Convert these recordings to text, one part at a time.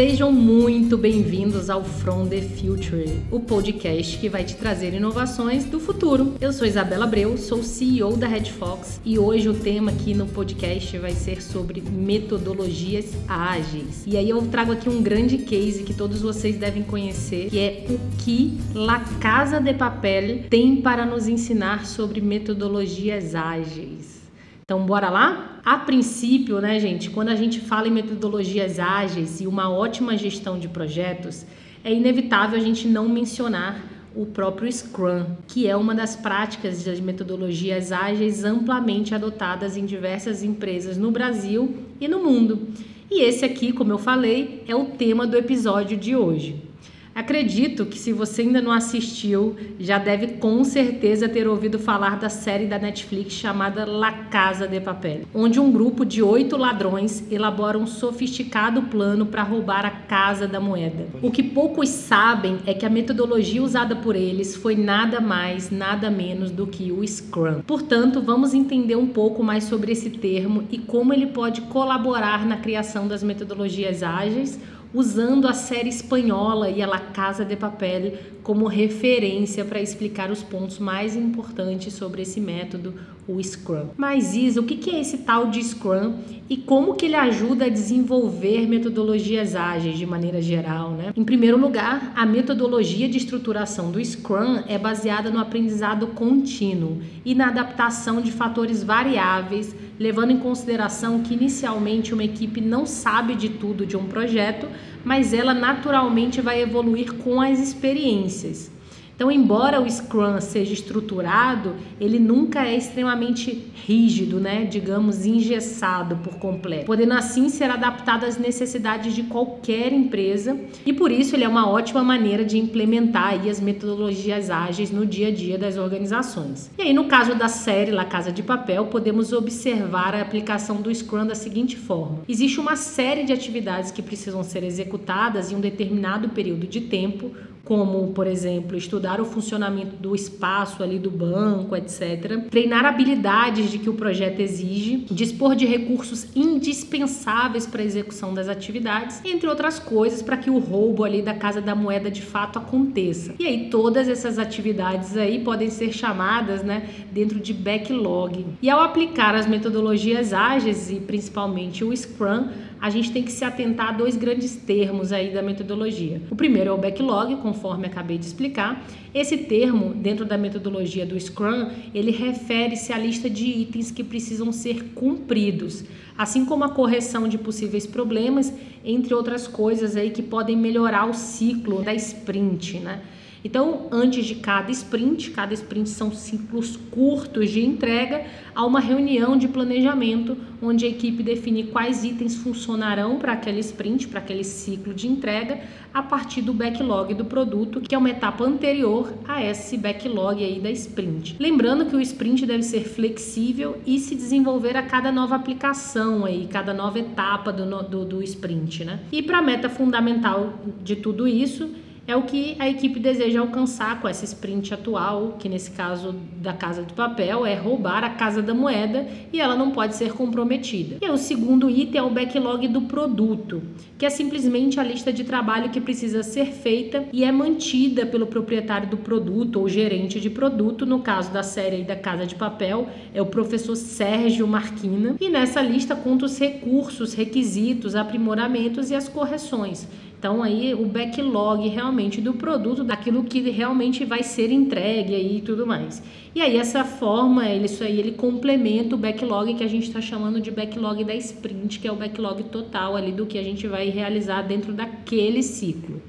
Sejam muito bem-vindos ao From the Future, o podcast que vai te trazer inovações do futuro. Eu sou Isabela Abreu, sou CEO da Red Fox e hoje o tema aqui no podcast vai ser sobre metodologias ágeis. E aí eu trago aqui um grande case que todos vocês devem conhecer, que é o que La Casa de Papel tem para nos ensinar sobre metodologias ágeis. Então, bora lá? A princípio, né, gente, quando a gente fala em metodologias ágeis e uma ótima gestão de projetos, é inevitável a gente não mencionar o próprio Scrum, que é uma das práticas das metodologias ágeis amplamente adotadas em diversas empresas no Brasil e no mundo. E esse aqui, como eu falei, é o tema do episódio de hoje. Acredito que se você ainda não assistiu, já deve com certeza ter ouvido falar da série da Netflix chamada La Casa de Papel, onde um grupo de oito ladrões elabora um sofisticado plano para roubar a Casa da Moeda. O que poucos sabem é que a metodologia usada por eles foi nada mais, nada menos do que o Scrum. Portanto, vamos entender um pouco mais sobre esse termo e como ele pode colaborar na criação das metodologias ágeis usando a série espanhola e a La Casa de Papel como referência para explicar os pontos mais importantes sobre esse método, o Scrum. Mas Isa, o que é esse tal de Scrum e como que ele ajuda a desenvolver metodologias ágeis de maneira geral, né? Em primeiro lugar, a metodologia de estruturação do Scrum é baseada no aprendizado contínuo e na adaptação de fatores variáveis levando em consideração que inicialmente uma equipe não sabe de tudo de um projeto, mas ela naturalmente vai evoluir com as experiências. Então, embora o Scrum seja estruturado, ele nunca é extremamente rígido, né? Digamos, engessado por completo, podendo assim ser adaptado às necessidades de qualquer empresa e por isso ele é uma ótima maneira de implementar aí as metodologias ágeis no dia a dia das organizações. E aí, no caso da série La Casa de Papel, podemos observar a aplicação do Scrum da seguinte forma: existe uma série de atividades que precisam ser executadas em um determinado período de tempo como, por exemplo, estudar o funcionamento do espaço ali do banco, etc. Treinar habilidades de que o projeto exige, dispor de recursos indispensáveis para a execução das atividades, entre outras coisas, para que o roubo ali da casa da moeda de fato aconteça. E aí todas essas atividades aí podem ser chamadas, né, dentro de backlog. E ao aplicar as metodologias ágeis e principalmente o Scrum, a gente tem que se atentar a dois grandes termos aí da metodologia. O primeiro é o backlog, conforme acabei de explicar. Esse termo, dentro da metodologia do Scrum, ele refere-se à lista de itens que precisam ser cumpridos, assim como a correção de possíveis problemas, entre outras coisas aí que podem melhorar o ciclo da sprint, né? Então, antes de cada sprint, cada sprint são ciclos curtos de entrega, há uma reunião de planejamento onde a equipe define quais itens funcionarão para aquele sprint, para aquele ciclo de entrega, a partir do backlog do produto, que é uma etapa anterior a esse backlog aí da sprint. Lembrando que o sprint deve ser flexível e se desenvolver a cada nova aplicação aí, cada nova etapa do, do, do sprint, né? E para a meta fundamental de tudo isso, é o que a equipe deseja alcançar com essa sprint atual, que nesse caso da Casa do Papel é roubar a Casa da Moeda e ela não pode ser comprometida. E o segundo item é o backlog do produto, que é simplesmente a lista de trabalho que precisa ser feita e é mantida pelo proprietário do produto ou gerente de produto, no caso da série da Casa de Papel, é o professor Sérgio Marquina, e nessa lista conta os recursos, requisitos, aprimoramentos e as correções. Então aí o backlog realmente do produto, daquilo que realmente vai ser entregue aí e tudo mais. E aí essa forma, ele, isso aí ele complementa o backlog que a gente está chamando de backlog da sprint, que é o backlog total ali do que a gente vai realizar dentro daquele ciclo.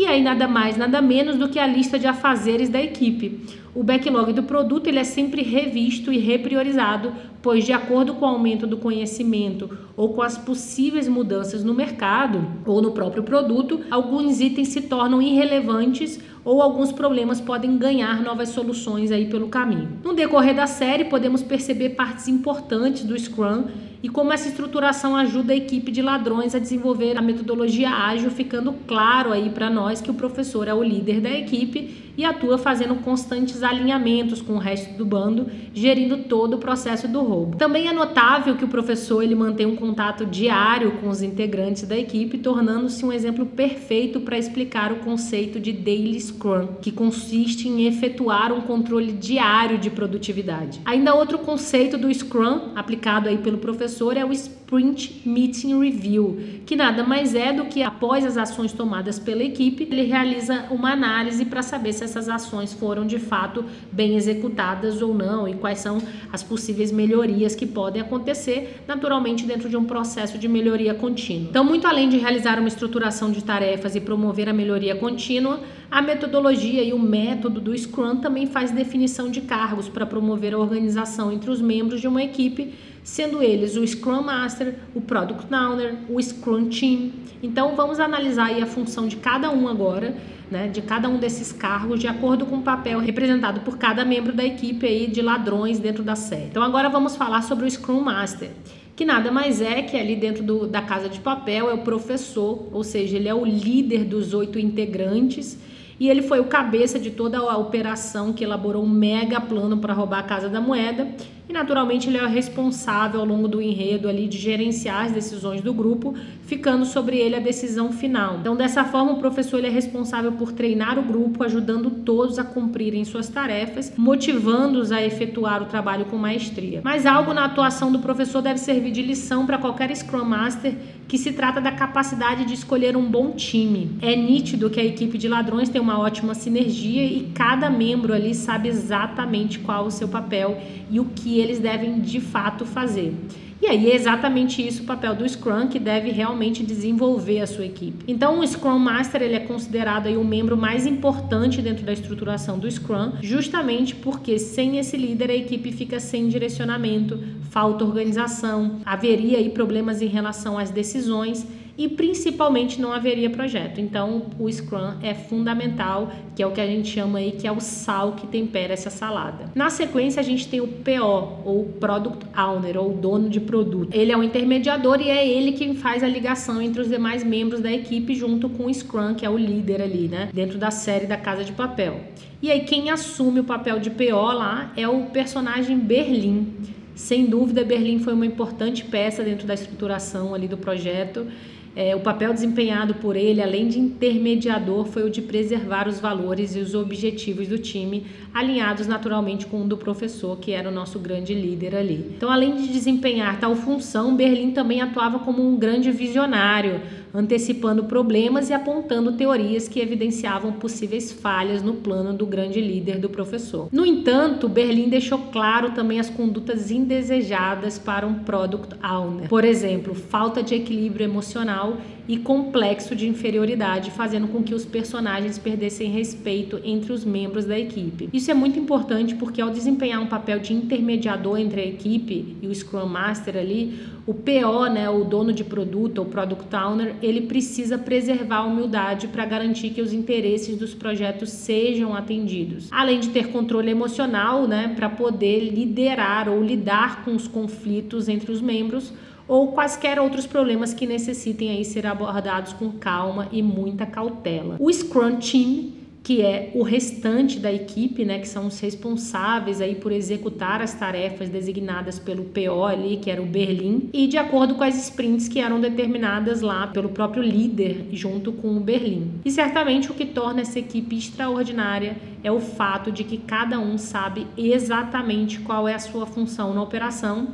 E aí nada mais, nada menos do que a lista de afazeres da equipe. O backlog do produto ele é sempre revisto e repriorizado, pois de acordo com o aumento do conhecimento ou com as possíveis mudanças no mercado ou no próprio produto, alguns itens se tornam irrelevantes ou alguns problemas podem ganhar novas soluções aí pelo caminho. No decorrer da série, podemos perceber partes importantes do Scrum e como essa estruturação ajuda a equipe de ladrões a desenvolver a metodologia ágil, ficando claro aí para nós que o professor é o líder da equipe e atua fazendo constantes alinhamentos com o resto do bando, gerindo todo o processo do roubo. Também é notável que o professor ele mantém um contato diário com os integrantes da equipe, tornando-se um exemplo perfeito para explicar o conceito de Daily Scrum, que consiste em efetuar um controle diário de produtividade. Ainda outro conceito do Scrum aplicado aí pelo professor é o Sprint Meeting Review, que nada mais é do que após as ações tomadas pela equipe, ele realiza uma análise para saber se essas ações foram de fato bem executadas ou não e quais são as possíveis melhorias que podem acontecer, naturalmente dentro de um processo de melhoria contínua. Então, muito além de realizar uma estruturação de tarefas e promover a melhoria contínua, a metodologia e o método do Scrum também faz definição de cargos para promover a organização entre os membros de uma equipe sendo eles o Scrum Master, o Product Owner, o Scrum Team. Então vamos analisar a função de cada um agora, né, de cada um desses cargos, de acordo com o papel representado por cada membro da equipe aí de ladrões dentro da série. Então agora vamos falar sobre o Scrum Master que nada mais é que ali dentro do, da casa de papel é o professor, ou seja, ele é o líder dos oito integrantes e ele foi o cabeça de toda a operação que elaborou um mega plano para roubar a Casa da Moeda e naturalmente ele é responsável ao longo do enredo ali de gerenciar as decisões do grupo, ficando sobre ele a decisão final. Então, dessa forma, o professor ele é responsável por treinar o grupo, ajudando todos a cumprirem suas tarefas, motivando-os a efetuar o trabalho com maestria. Mas algo na atuação do professor deve servir de lição para qualquer Scrum Master que se trata da capacidade de escolher um bom time. É nítido que a equipe de ladrões tem uma ótima sinergia e cada membro ali sabe exatamente qual o seu papel e o que eles devem de fato fazer. E aí é exatamente isso o papel do Scrum, que deve realmente desenvolver a sua equipe. Então o Scrum Master ele é considerado aí o membro mais importante dentro da estruturação do Scrum, justamente porque sem esse líder a equipe fica sem direcionamento, falta organização, haveria aí problemas em relação às decisões e principalmente não haveria projeto. Então, o Scrum é fundamental, que é o que a gente chama aí que é o sal que tempera essa salada. Na sequência, a gente tem o PO, ou Product Owner, ou dono de produto. Ele é o intermediador e é ele quem faz a ligação entre os demais membros da equipe junto com o Scrum, que é o líder ali, né, dentro da série da Casa de Papel. E aí quem assume o papel de PO lá é o personagem Berlim. Sem dúvida, Berlim foi uma importante peça dentro da estruturação ali do projeto é, o papel desempenhado por ele, além de intermediador, foi o de preservar os valores e os objetivos do time, alinhados naturalmente com o do professor, que era o nosso grande líder ali. Então, além de desempenhar tal função, Berlim também atuava como um grande visionário, antecipando problemas e apontando teorias que evidenciavam possíveis falhas no plano do grande líder do professor. No entanto, Berlim deixou claro também as condutas indesejadas para um product owner. Por exemplo, falta de equilíbrio emocional e complexo de inferioridade, fazendo com que os personagens perdessem respeito entre os membros da equipe. Isso é muito importante porque ao desempenhar um papel de intermediador entre a equipe e o Scrum Master ali, o PO, né, o dono de produto, o Product Owner, ele precisa preservar a humildade para garantir que os interesses dos projetos sejam atendidos. Além de ter controle emocional, né, para poder liderar ou lidar com os conflitos entre os membros ou quaisquer outros problemas que necessitem aí ser abordados com calma e muita cautela. O Scrum Team que é o restante da equipe, né, que são os responsáveis aí por executar as tarefas designadas pelo PO ali, que era o Berlim, e de acordo com as sprints que eram determinadas lá pelo próprio líder junto com o Berlim. E certamente o que torna essa equipe extraordinária é o fato de que cada um sabe exatamente qual é a sua função na operação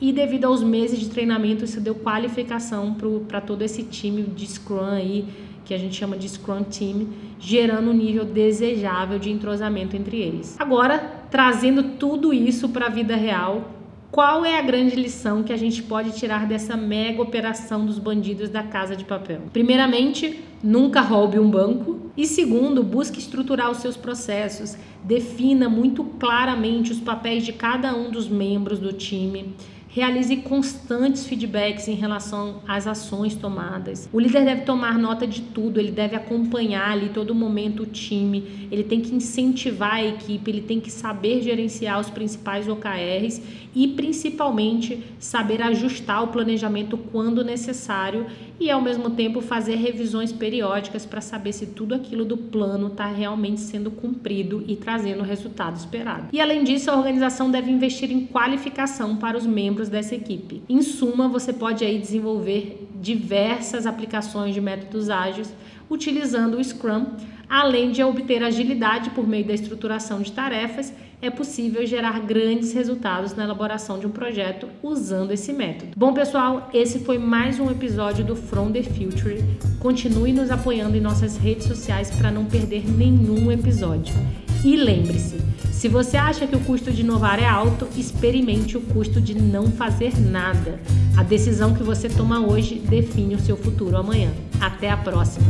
e devido aos meses de treinamento isso deu qualificação para todo esse time de Scrum aí que a gente chama de Scrum Team, gerando um nível desejável de entrosamento entre eles. Agora, trazendo tudo isso para a vida real, qual é a grande lição que a gente pode tirar dessa mega operação dos bandidos da Casa de Papel? Primeiramente, nunca roube um banco. E segundo, busque estruturar os seus processos, defina muito claramente os papéis de cada um dos membros do time Realize constantes feedbacks em relação às ações tomadas. O líder deve tomar nota de tudo, ele deve acompanhar ali todo momento o time, ele tem que incentivar a equipe, ele tem que saber gerenciar os principais OKRs e principalmente saber ajustar o planejamento quando necessário e ao mesmo tempo fazer revisões periódicas para saber se tudo aquilo do plano está realmente sendo cumprido e trazendo o resultado esperado. E além disso, a organização deve investir em qualificação para os membros dessa equipe. Em suma, você pode aí desenvolver diversas aplicações de métodos ágeis utilizando o Scrum, além de obter agilidade por meio da estruturação de tarefas é possível gerar grandes resultados na elaboração de um projeto usando esse método. Bom, pessoal, esse foi mais um episódio do From the Future. Continue nos apoiando em nossas redes sociais para não perder nenhum episódio. E lembre-se, se você acha que o custo de inovar é alto, experimente o custo de não fazer nada. A decisão que você toma hoje define o seu futuro amanhã. Até a próxima!